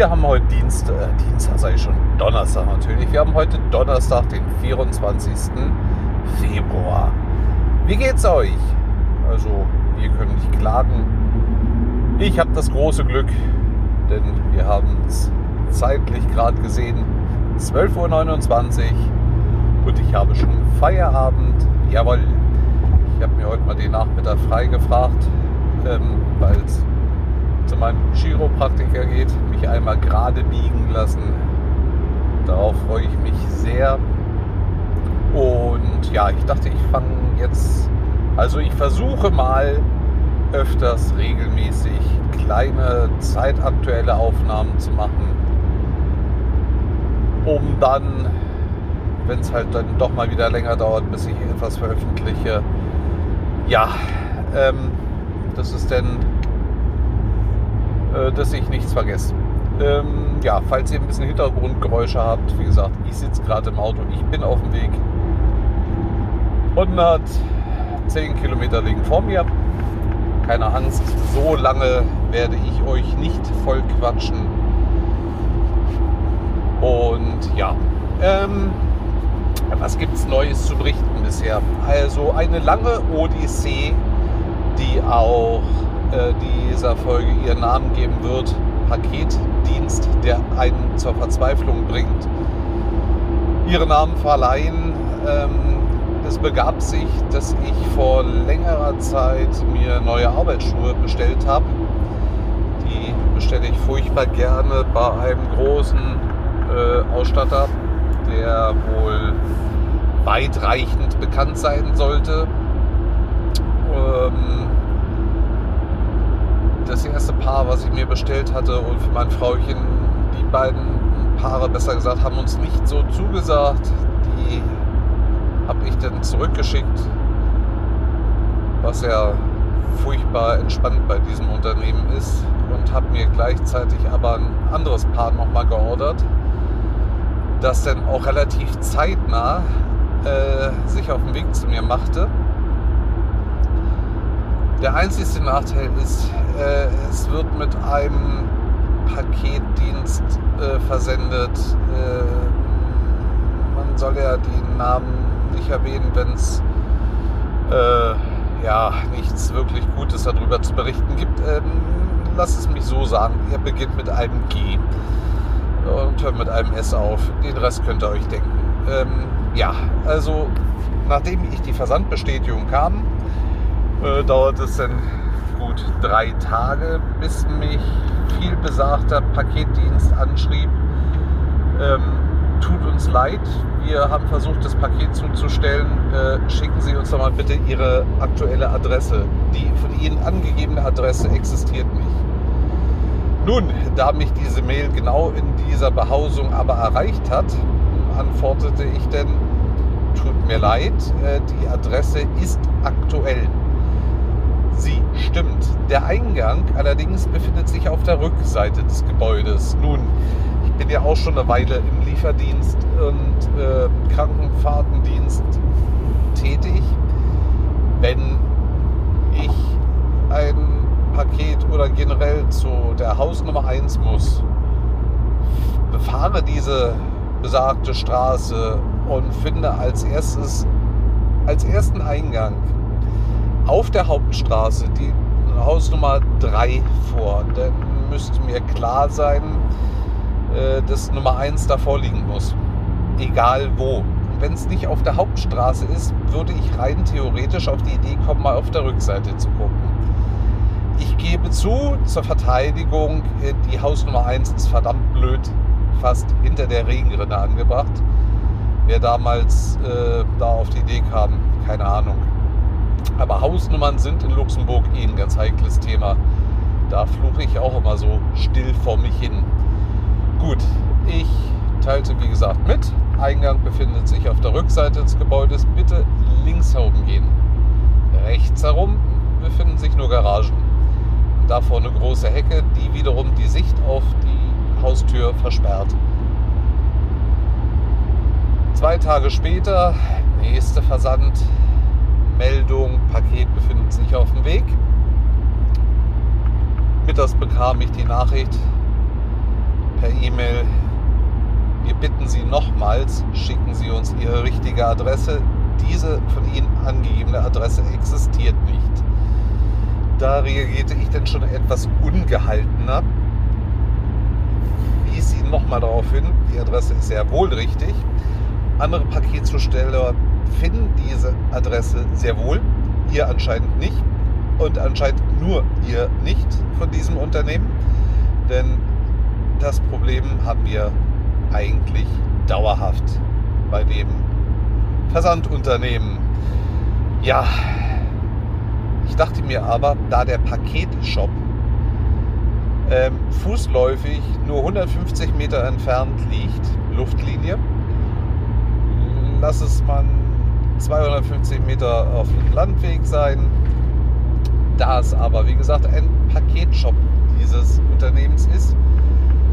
Wir haben heute Dienst, äh, Dienstag sei schon Donnerstag natürlich. Wir haben heute Donnerstag, den 24. Februar. Wie geht's euch? Also, wir können nicht klagen. Ich habe das große Glück, denn wir haben es zeitlich gerade gesehen, 12.29 Uhr und ich habe schon Feierabend. Jawohl, ich habe mir heute mal den Nachmittag frei gefragt, ähm, weil es zu meinem Chiropraktiker geht, mich einmal gerade biegen lassen. Darauf freue ich mich sehr. Und ja, ich dachte, ich fange jetzt, also ich versuche mal öfters regelmäßig kleine zeitaktuelle Aufnahmen zu machen, um dann, wenn es halt dann doch mal wieder länger dauert, bis ich etwas veröffentliche, ja, ähm, das ist dann äh, dass ich nichts vergesse. Ähm, ja, falls ihr ein bisschen Hintergrundgeräusche habt, wie gesagt, ich sitze gerade im Auto, ich bin auf dem Weg. 110 Kilometer liegen vor mir. Keine Angst, so lange werde ich euch nicht voll quatschen. Und ja, ähm, was gibt es Neues zu berichten bisher? Also eine lange Odyssee, die auch äh, dieser Folge ihren Namen geben wird. Paketdienst, der einen zur Verzweiflung bringt. Ihren Namen verleihen. Ähm, es begab sich, dass ich vor längerer Zeit mir neue Arbeitsschuhe bestellt habe. Die bestelle ich furchtbar gerne bei einem großen äh, Ausstatter, der wohl weitreichend bekannt sein sollte. Ähm, das erste Paar, was ich mir bestellt hatte und für mein Frauchen, die beiden Paare, besser gesagt, haben uns nicht so zugesagt. Die habe ich dann zurückgeschickt, was ja furchtbar entspannt bei diesem Unternehmen ist und habe mir gleichzeitig aber ein anderes Paar nochmal geordert, das dann auch relativ zeitnah äh, sich auf den Weg zu mir machte der einzige Nachteil ist, äh, es wird mit einem Paketdienst äh, versendet. Äh, man soll ja die Namen nicht erwähnen, wenn es äh, ja nichts wirklich Gutes darüber zu berichten gibt. Ähm, lass es mich so sagen, er beginnt mit einem G und hört mit einem S auf. Den Rest könnt ihr euch denken. Ähm, ja, also nachdem ich die Versandbestätigung kam, äh, dauert es dann gut drei Tage, bis mich viel besagter Paketdienst anschrieb. Ähm, tut uns leid, wir haben versucht, das Paket zuzustellen. Äh, schicken Sie uns doch mal bitte Ihre aktuelle Adresse. Die von Ihnen angegebene Adresse existiert nicht. Nun, da mich diese Mail genau in dieser Behausung aber erreicht hat, antwortete ich denn, tut mir leid, äh, die Adresse ist aktuell. Sie stimmt. Der Eingang allerdings befindet sich auf der Rückseite des Gebäudes. Nun, ich bin ja auch schon eine Weile im Lieferdienst und äh, Krankenfahrtendienst tätig. Wenn ich ein Paket oder generell zu der Hausnummer 1 muss, befahre diese besagte Straße und finde als erstes als ersten Eingang auf der Hauptstraße die Hausnummer 3 vor. Dann müsste mir klar sein, äh, dass Nummer 1 davor liegen muss. Egal wo. Wenn es nicht auf der Hauptstraße ist, würde ich rein theoretisch auf die Idee kommen, mal auf der Rückseite zu gucken. Ich gebe zu, zur Verteidigung, äh, die Hausnummer 1 ist verdammt blöd, fast hinter der Regenrinne angebracht. Wer damals äh, da auf die Idee kam, keine Ahnung. Aber Hausnummern sind in Luxemburg eh ein ganz heikles Thema. Da fluche ich auch immer so still vor mich hin. Gut, ich teilte wie gesagt mit. Eingang befindet sich auf der Rückseite des Gebäudes. Bitte links herum gehen. Rechts herum befinden sich nur Garagen. Davor eine große Hecke, die wiederum die Sicht auf die Haustür versperrt. Zwei Tage später, nächster Versand, Meldung, Paket befindet sich auf dem Weg. Mittags bekam ich die Nachricht, per E-Mail, wir bitten Sie nochmals, schicken Sie uns Ihre richtige Adresse. Diese von Ihnen angegebene Adresse existiert nicht. Da reagierte ich dann schon etwas ungehaltener. Wies ihn nochmal darauf hin, die Adresse ist sehr wohl richtig. Andere Paketzusteller finden diese Adresse sehr wohl, ihr anscheinend nicht und anscheinend nur ihr nicht von diesem Unternehmen. Denn das Problem haben wir eigentlich dauerhaft bei dem Versandunternehmen. Ja, ich dachte mir aber, da der Paketshop ähm, fußläufig nur 150 Meter entfernt liegt, Luftlinie, lass es man 250 Meter auf dem Landweg sein. Da es aber, wie gesagt, ein Paketshop dieses Unternehmens ist,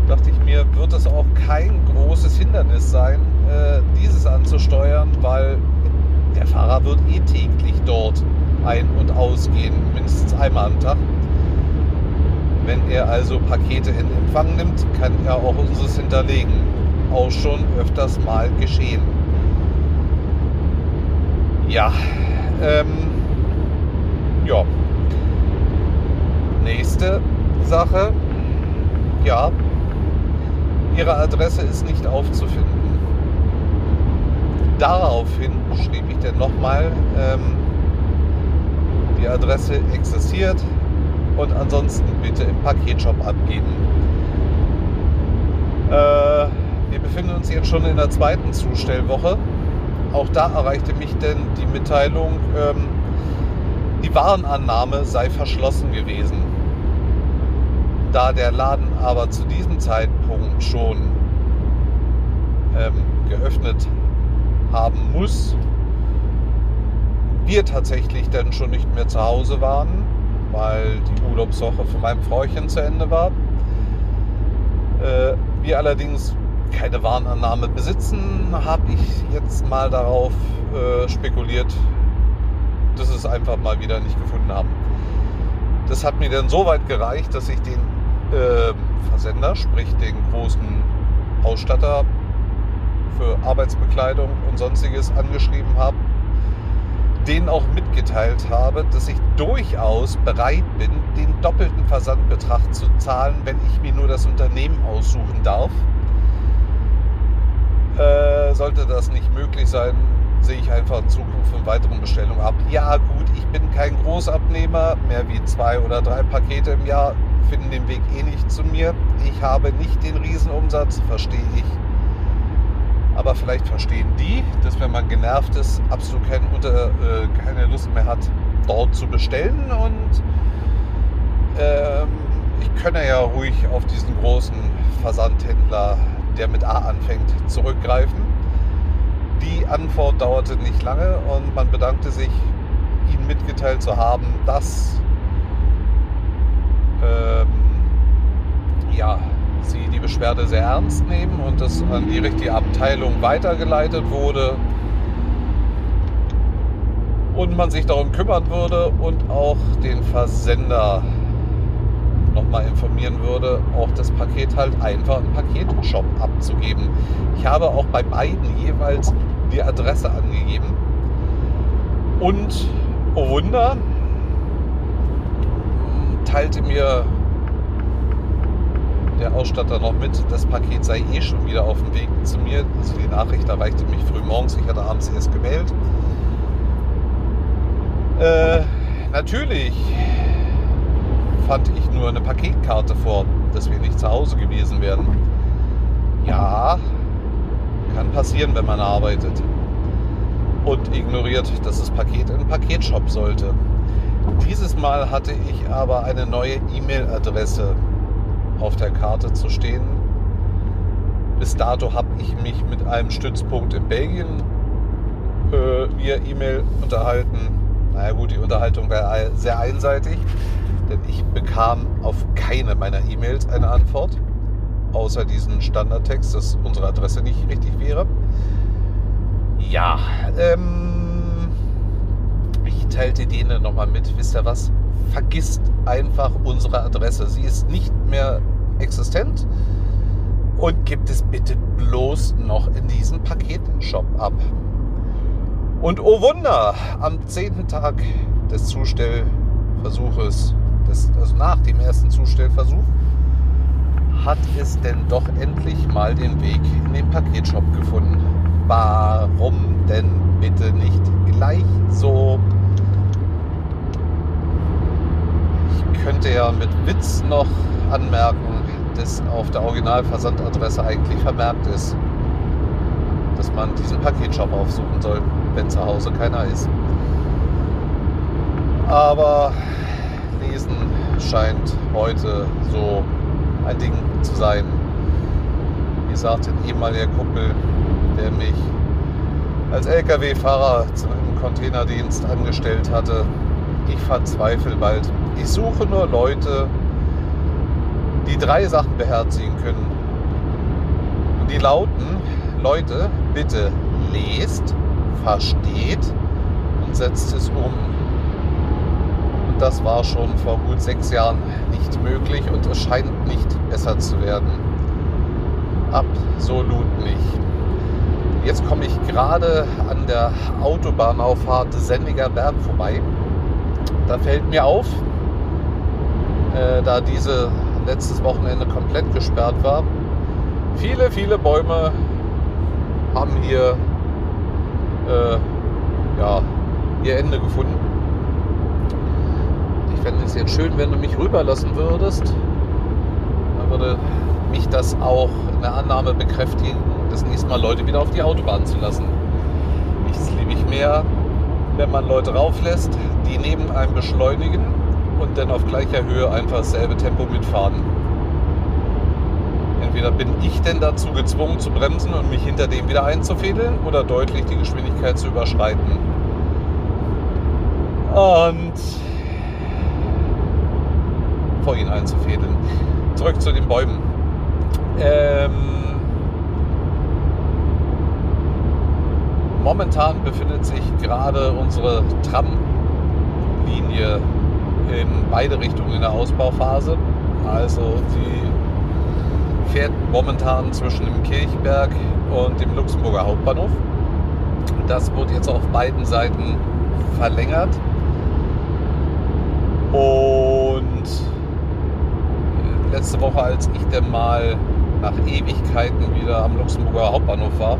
dachte ich mir, wird es auch kein großes Hindernis sein, äh, dieses anzusteuern, weil der Fahrer wird eh täglich dort ein- und ausgehen, mindestens einmal am Tag. Wenn er also Pakete in Empfang nimmt, kann er auch unseres hinterlegen. Auch schon öfters mal geschehen. Ja, ähm, ja. Nächste Sache. Ja, Ihre Adresse ist nicht aufzufinden. Daraufhin schrieb ich dann nochmal, ähm, die Adresse existiert und ansonsten bitte im Paketshop abgeben. Äh, wir befinden uns jetzt schon in der zweiten Zustellwoche. Auch da erreichte mich denn die Mitteilung, ähm, die Warenannahme sei verschlossen gewesen. Da der Laden aber zu diesem Zeitpunkt schon ähm, geöffnet haben muss, wir tatsächlich dann schon nicht mehr zu Hause waren, weil die Urlaubswoche von meinem Frauchen zu Ende war. Äh, wir allerdings keine Warenannahme besitzen, habe ich jetzt mal darauf äh, spekuliert, dass es einfach mal wieder nicht gefunden haben. Das hat mir dann so weit gereicht, dass ich den äh, Versender, sprich den großen Ausstatter für Arbeitsbekleidung und sonstiges angeschrieben habe, denen auch mitgeteilt habe, dass ich durchaus bereit bin, den doppelten Versandbetrag zu zahlen, wenn ich mir nur das Unternehmen aussuchen darf. Äh, sollte das nicht möglich sein, sehe ich einfach in Zukunft von weiteren Bestellungen ab. Ja gut, ich bin kein Großabnehmer, mehr wie zwei oder drei Pakete im Jahr finden den Weg eh nicht zu mir. Ich habe nicht den Riesenumsatz, verstehe ich. Aber vielleicht verstehen die, dass wenn man genervt ist, absolut kein, unter, äh, keine Lust mehr hat, dort zu bestellen. Und ähm, ich könne ja ruhig auf diesen großen Versandhändler, der mit A anfängt, zurückgreifen. Die Antwort dauerte nicht lange und man bedankte sich, ihnen mitgeteilt zu haben, dass ähm, ja, sie die Beschwerde sehr ernst nehmen und das an die richtige Abteilung weitergeleitet wurde und man sich darum kümmern würde und auch den Versender nochmal informieren würde, auch das Paket halt einfach im Paketshop abzugeben. Ich habe auch bei beiden jeweils die Adresse angegeben. Und, oh Wunder, teilte mir der Ausstatter noch mit, das Paket sei eh schon wieder auf dem Weg zu mir. Also die Nachricht erreichte mich früh morgens, ich hatte abends erst gemeldet. Äh, natürlich fand ich nur eine Paketkarte vor, dass wir nicht zu Hause gewesen wären. Ja, kann passieren, wenn man arbeitet. Und ignoriert, dass das Paket in den Paketshop sollte. Dieses Mal hatte ich aber eine neue E-Mail-Adresse auf der Karte zu stehen. Bis dato habe ich mich mit einem Stützpunkt in Belgien äh, via E-Mail unterhalten. Naja gut, die Unterhaltung war sehr einseitig, denn ich bekam auf keine meiner E-Mails eine Antwort, außer diesen Standardtext, dass unsere Adresse nicht richtig wäre. Ja, ähm, ich teilte denen nochmal mit, wisst ihr was? Vergisst einfach unsere Adresse. Sie ist nicht mehr existent. und gibt es bitte bloß noch in diesem Paketshop ab. Und oh Wunder, am zehnten Tag des Zustellversuches, des, also nach dem ersten Zustellversuch, hat es denn doch endlich mal den Weg in den Paketshop gefunden. Warum denn bitte nicht gleich so? Ich könnte ja mit Witz noch anmerken, dass auf der Originalversandadresse eigentlich vermerkt ist, dass man diesen Paketshop aufsuchen soll, wenn zu Hause keiner ist. Aber scheint heute so ein Ding zu sein. Wie sagt ein ehemaliger Kumpel, der mich als Lkw-Fahrer zum Containerdienst angestellt hatte, ich verzweifle bald. Ich suche nur Leute, die drei Sachen beherzigen können. Und die lauten, Leute, bitte lest, versteht und setzt es um. Das war schon vor gut sechs Jahren nicht möglich und es scheint nicht besser zu werden. Absolut nicht. Jetzt komme ich gerade an der Autobahnauffahrt Sendiger Berg vorbei. Da fällt mir auf, äh, da diese letztes Wochenende komplett gesperrt war, viele, viele Bäume haben hier äh, ja, ihr Ende gefunden. Ich fände es jetzt schön, wenn du mich rüberlassen würdest. Dann würde mich das auch in der Annahme bekräftigen, das nächste Mal Leute wieder auf die Autobahn zu lassen. Nichts liebe ich mehr, wenn man Leute rauflässt, die neben einem beschleunigen und dann auf gleicher Höhe einfach dasselbe Tempo mitfahren. Entweder bin ich denn dazu gezwungen zu bremsen und mich hinter dem wieder einzufädeln oder deutlich die Geschwindigkeit zu überschreiten. Und vor ihn einzufädeln. Zurück zu den Bäumen. Ähm, momentan befindet sich gerade unsere Tramlinie in beide Richtungen in der Ausbauphase. Also sie fährt momentan zwischen dem Kirchberg und dem Luxemburger Hauptbahnhof. Das wird jetzt auf beiden Seiten verlängert. Und letzte Woche, als ich dann mal nach Ewigkeiten wieder am Luxemburger Hauptbahnhof war,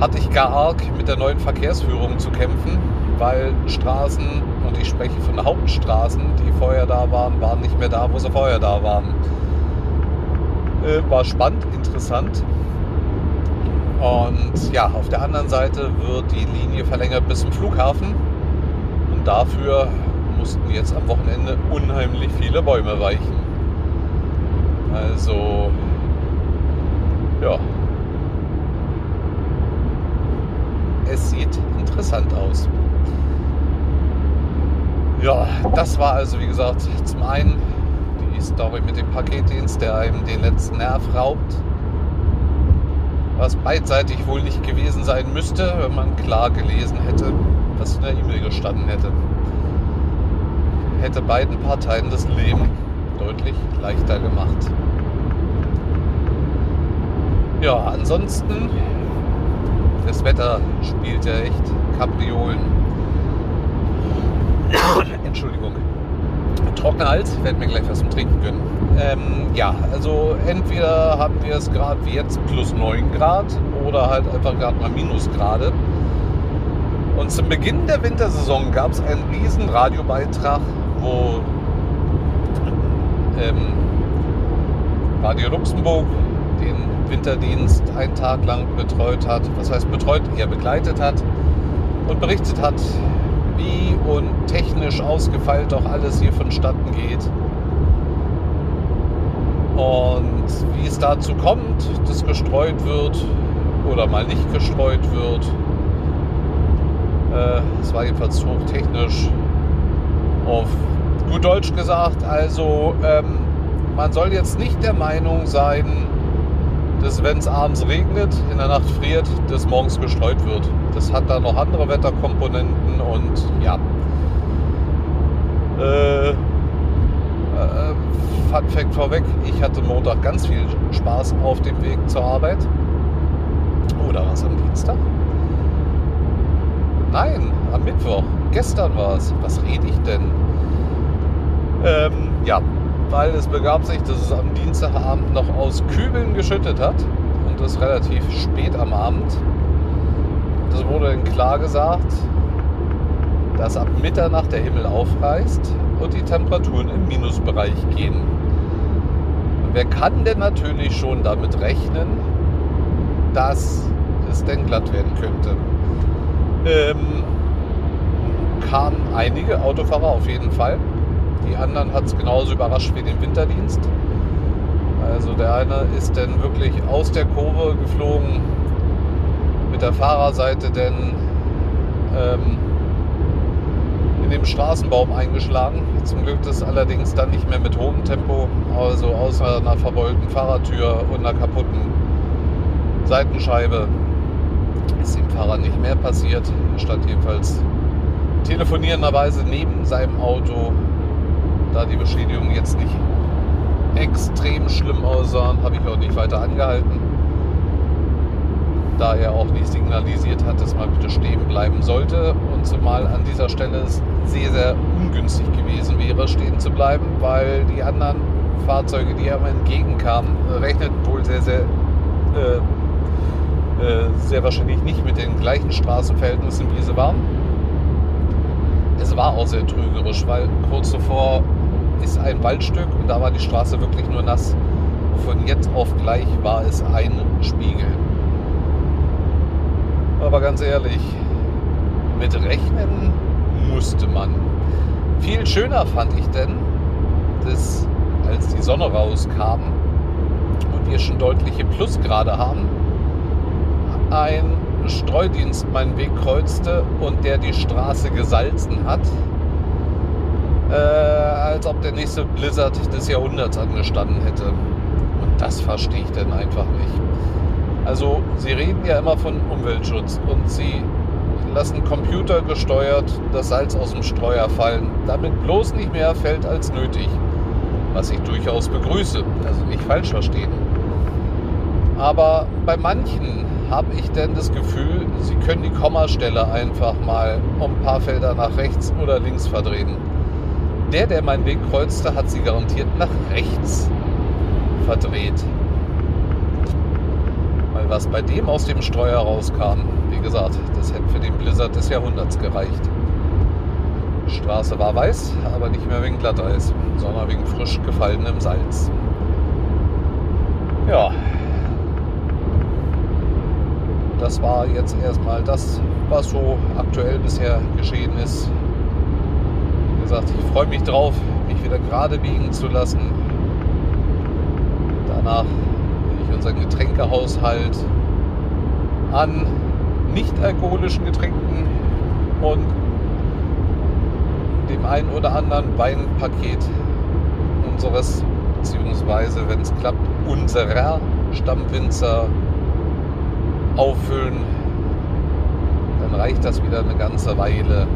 hatte ich gar arg mit der neuen Verkehrsführung zu kämpfen, weil Straßen, und ich spreche von Hauptstraßen, die vorher da waren, waren nicht mehr da, wo sie vorher da waren. Äh, war spannend, interessant. Und ja, auf der anderen Seite wird die Linie verlängert bis zum Flughafen. Und dafür mussten jetzt am Wochenende unheimlich viele Bäume weichen. Also, ja, es sieht interessant aus. Ja, das war also wie gesagt zum einen die Story mit dem Paketdienst, der einem den letzten Nerv raubt. Was beidseitig wohl nicht gewesen sein müsste, wenn man klar gelesen hätte, was in der E-Mail gestanden hätte. Hätte beiden Parteien das Leben deutlich leichter gemacht. Ja, ansonsten das Wetter spielt ja echt Kapriolen. Entschuldigung. Trockener Hals, werden mir gleich was zum Trinken gönnen. Ähm, ja, also entweder haben wir es gerade wie jetzt plus 9 Grad oder halt einfach gerade mal Minusgrade. Und zum Beginn der Wintersaison gab es einen riesen Radiobeitrag, wo ähm, Radio Luxemburg den Winterdienst einen Tag lang betreut hat, was heißt betreut, eher begleitet hat und berichtet hat, wie und technisch ausgefeilt doch alles hier vonstatten geht. Und wie es dazu kommt, dass gestreut wird oder mal nicht gestreut wird. Äh, es war jedenfalls hochtechnisch auf gut Deutsch gesagt. Also ähm, man soll jetzt nicht der Meinung sein, dass wenn es abends regnet, in der Nacht friert, dass morgens gestreut wird. Das hat da noch andere Wetterkomponenten und ja. Äh, Äh, Fun Fact vorweg, ich hatte Montag ganz viel Spaß auf dem Weg zur Arbeit. Oder was am Dienstag? Nein, am Mittwoch. Gestern war es. Was rede ich denn? Ähm, ja, weil es begab sich, dass es am Dienstagabend noch aus Kübeln geschüttet hat. Und das relativ spät am Abend. Das wurde dann klar gesagt, dass ab Mitternacht der Himmel aufreißt und die Temperaturen im Minusbereich gehen. Wer kann denn natürlich schon damit rechnen, dass es denn glatt werden könnte? Ähm, kamen einige Autofahrer auf jeden Fall. Die anderen hat es genauso überrascht wie den Winterdienst. Also der eine ist dann wirklich aus der Kurve geflogen mit der Fahrerseite denn ähm, in dem Straßenbaum eingeschlagen. Zum Glück das allerdings dann nicht mehr mit hohem Tempo, also außer einer verbeulten Fahrertür und einer kaputten Seitenscheibe ist dem Fahrer nicht mehr passiert. Er stand jedenfalls telefonierenderweise neben seinem Auto. Da die Beschädigungen jetzt nicht extrem schlimm aussahen, habe ich auch nicht weiter angehalten. Da er auch nicht signalisiert hat, dass man bitte stehen bleiben sollte. Und zumal an dieser Stelle es sehr, sehr ungünstig gewesen wäre, stehen zu bleiben, weil die anderen Fahrzeuge, die einem entgegenkamen, rechneten wohl sehr, sehr äh, äh, sehr wahrscheinlich nicht mit den gleichen Straßenverhältnissen, wie sie waren. Es war auch sehr trügerisch, weil kurz zuvor ist ein Waldstück und da war die Straße wirklich nur nass. Von jetzt auf gleich war es ein Spiegel. Aber ganz ehrlich, mit Rechnen musste man. Viel schöner fand ich denn, dass als die Sonne rauskam und wir schon deutliche Plusgrade haben, ein Streudienst meinen Weg kreuzte und der die Straße gesalzen hat, äh, als ob der nächste Blizzard des Jahrhunderts angestanden hätte. Und das verstehe ich dann einfach nicht. Also sie reden ja immer von Umweltschutz und sie lassen computergesteuert das Salz aus dem Streuer fallen, damit bloß nicht mehr fällt als nötig. Was ich durchaus begrüße, also nicht falsch verstehen. Aber bei manchen habe ich denn das Gefühl, sie können die Kommastelle einfach mal um ein paar Felder nach rechts oder links verdrehen. Der, der meinen Weg kreuzte, hat sie garantiert nach rechts verdreht. Weil was bei dem aus dem Streuer rauskam, wie gesagt, das hätte für den Blizzard des Jahrhunderts gereicht. Die Straße war weiß, aber nicht mehr wegen Glatteis, sondern wegen frisch gefallenem Salz. Ja, das war jetzt erstmal das, was so aktuell bisher geschehen ist. Gesagt, ich freue mich drauf, mich wieder gerade biegen zu lassen. Danach will ich unseren Getränkehaushalt an nicht alkoholischen Getränken und dem einen oder anderen Weinpaket unseres, beziehungsweise wenn es klappt, unserer Stammwinzer auffüllen, dann reicht das wieder eine ganze Weile.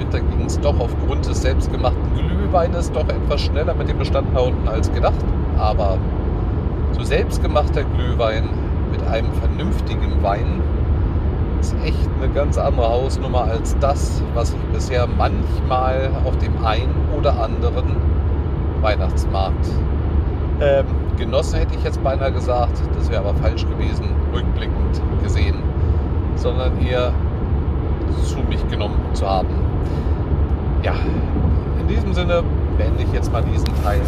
Winter ging es doch aufgrund des selbstgemachten Glühweines doch etwas schneller mit dem Bestand da unten als gedacht. Aber so selbstgemachter Glühwein mit einem vernünftigen Wein ist echt eine ganz andere Hausnummer als das, was ich bisher manchmal auf dem einen oder anderen Weihnachtsmarkt ähm, genossen hätte ich jetzt beinahe gesagt, das wäre aber falsch gewesen, rückblickend gesehen, sondern eher zu mich genommen zu haben. Ja, in diesem Sinne beende ich jetzt mal diesen Teil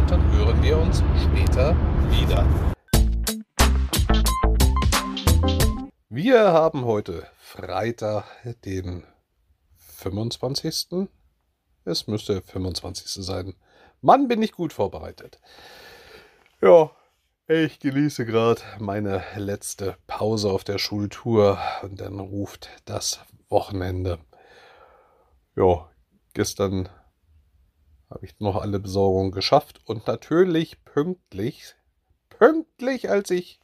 und dann hören wir uns später wieder. Wir haben heute Freitag, den 25. Es müsste 25. sein. Mann, bin ich gut vorbereitet. Ja, ich genieße gerade meine letzte Pause auf der Schultour und dann ruft das Wochenende. Ja, gestern habe ich noch alle Besorgungen geschafft und natürlich pünktlich, pünktlich, als ich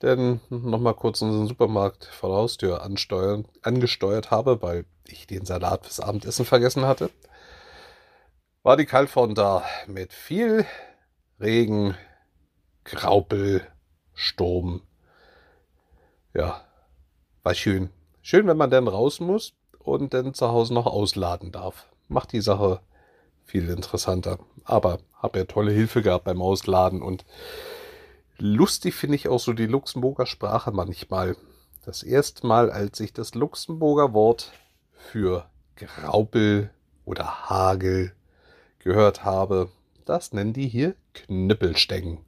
dann nochmal kurz unseren Supermarkt vor der Haustür ansteuern, angesteuert habe, weil ich den Salat fürs Abendessen vergessen hatte war die Kaltfront da mit viel Regen, Graupel, Sturm. Ja, war schön. Schön, wenn man dann raus muss und dann zu Hause noch ausladen darf. Macht die Sache viel interessanter. Aber habe ja tolle Hilfe gehabt beim Ausladen und lustig finde ich auch so die Luxemburger Sprache manchmal. Das erste Mal, als ich das Luxemburger Wort für Graupel oder Hagel gehört habe, das nennen die hier Knüppelstecken.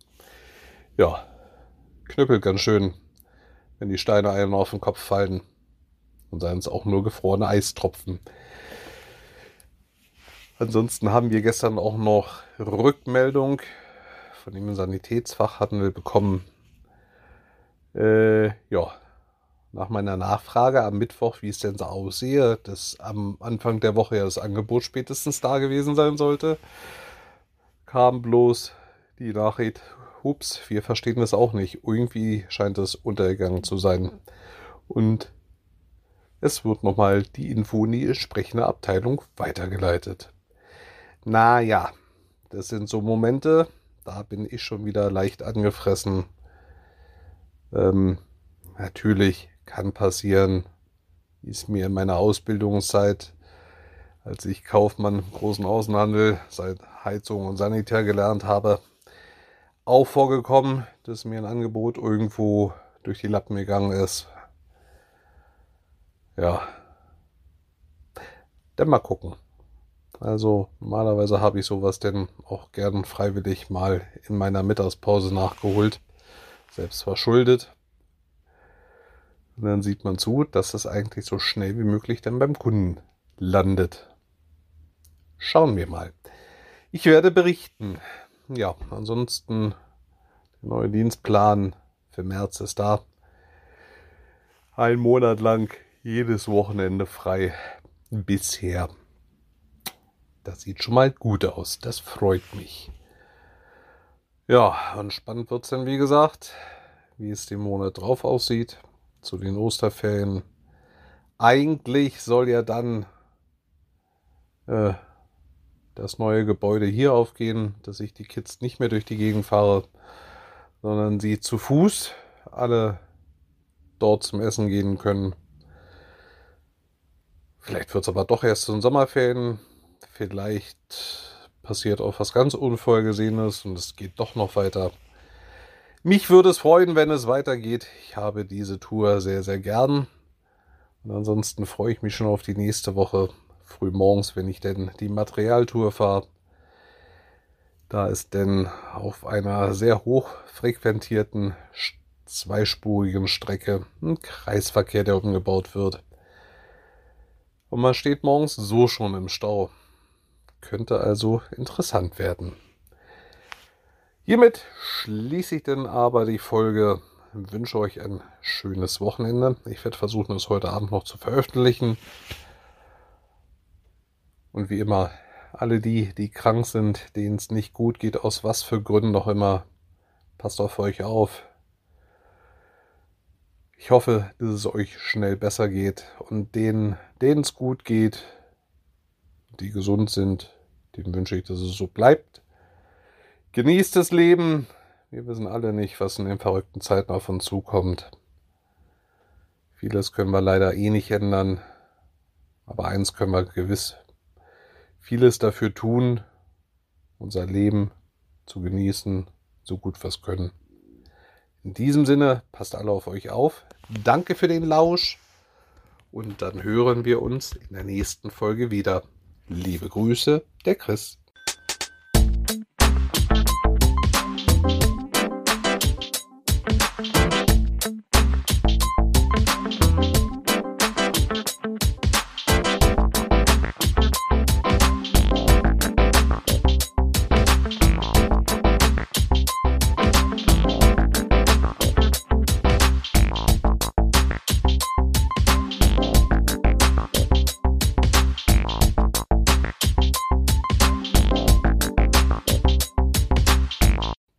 Ja, Knüppel ganz schön, wenn die Steine einem auf den Kopf fallen. Und seien es auch nur gefrorene Eistropfen. Ansonsten haben wir gestern auch noch Rückmeldung von dem Sanitätsfach hatten wir bekommen. Äh, ja, nach meiner Nachfrage am Mittwoch, wie es denn so aussehe, dass am Anfang der Woche ja das Angebot spätestens da gewesen sein sollte, kam bloß die Nachricht, hups, wir verstehen das auch nicht. Irgendwie scheint es untergegangen zu sein. Und es wird nochmal die Info in die entsprechende Abteilung weitergeleitet. Naja, das sind so Momente, da bin ich schon wieder leicht angefressen. Ähm, natürlich kann passieren, ist mir in meiner Ausbildungszeit, als ich Kaufmann im großen Außenhandel seit Heizung und Sanitär gelernt habe, auch vorgekommen, dass mir ein Angebot irgendwo durch die Lappen gegangen ist. Ja. Dann mal gucken. Also normalerweise habe ich sowas denn auch gern freiwillig mal in meiner Mittagspause nachgeholt. Selbst verschuldet. Und dann sieht man zu, dass es eigentlich so schnell wie möglich dann beim Kunden landet. Schauen wir mal. Ich werde berichten. Ja, ansonsten der neue Dienstplan für März ist da. Ein Monat lang jedes Wochenende frei. Bisher. Das sieht schon mal gut aus. Das freut mich. Ja, und spannend wird es dann, wie gesagt, wie es den Monat drauf aussieht, zu den Osterferien. Eigentlich soll ja dann äh, das neue Gebäude hier aufgehen, dass ich die Kids nicht mehr durch die Gegend fahre, sondern sie zu Fuß alle dort zum Essen gehen können. Vielleicht wird es aber doch erst in Sommerferien. Vielleicht passiert auch was ganz Unvorhergesehenes und es geht doch noch weiter. Mich würde es freuen, wenn es weitergeht. Ich habe diese Tour sehr, sehr gern. Und ansonsten freue ich mich schon auf die nächste Woche, früh morgens, wenn ich denn die Materialtour fahre. Da ist denn auf einer sehr hoch frequentierten zweispurigen Strecke ein Kreisverkehr, der umgebaut wird. Und man steht morgens so schon im Stau. Könnte also interessant werden. Hiermit schließe ich dann aber die Folge. Ich wünsche euch ein schönes Wochenende. Ich werde versuchen, es heute Abend noch zu veröffentlichen. Und wie immer, alle die, die krank sind, denen es nicht gut geht, aus was für Gründen auch immer, passt auf euch auf. Ich hoffe, dass es euch schnell besser geht und denen, denen es gut geht, die gesund sind, denen wünsche ich, dass es so bleibt. Genießt das Leben. Wir wissen alle nicht, was in den verrückten Zeiten auf uns zukommt. Vieles können wir leider eh nicht ändern. Aber eins können wir gewiss vieles dafür tun, unser Leben zu genießen, so gut wir es können. In diesem Sinne, passt alle auf euch auf. Danke für den Lausch. Und dann hören wir uns in der nächsten Folge wieder. Liebe Grüße, der Chris.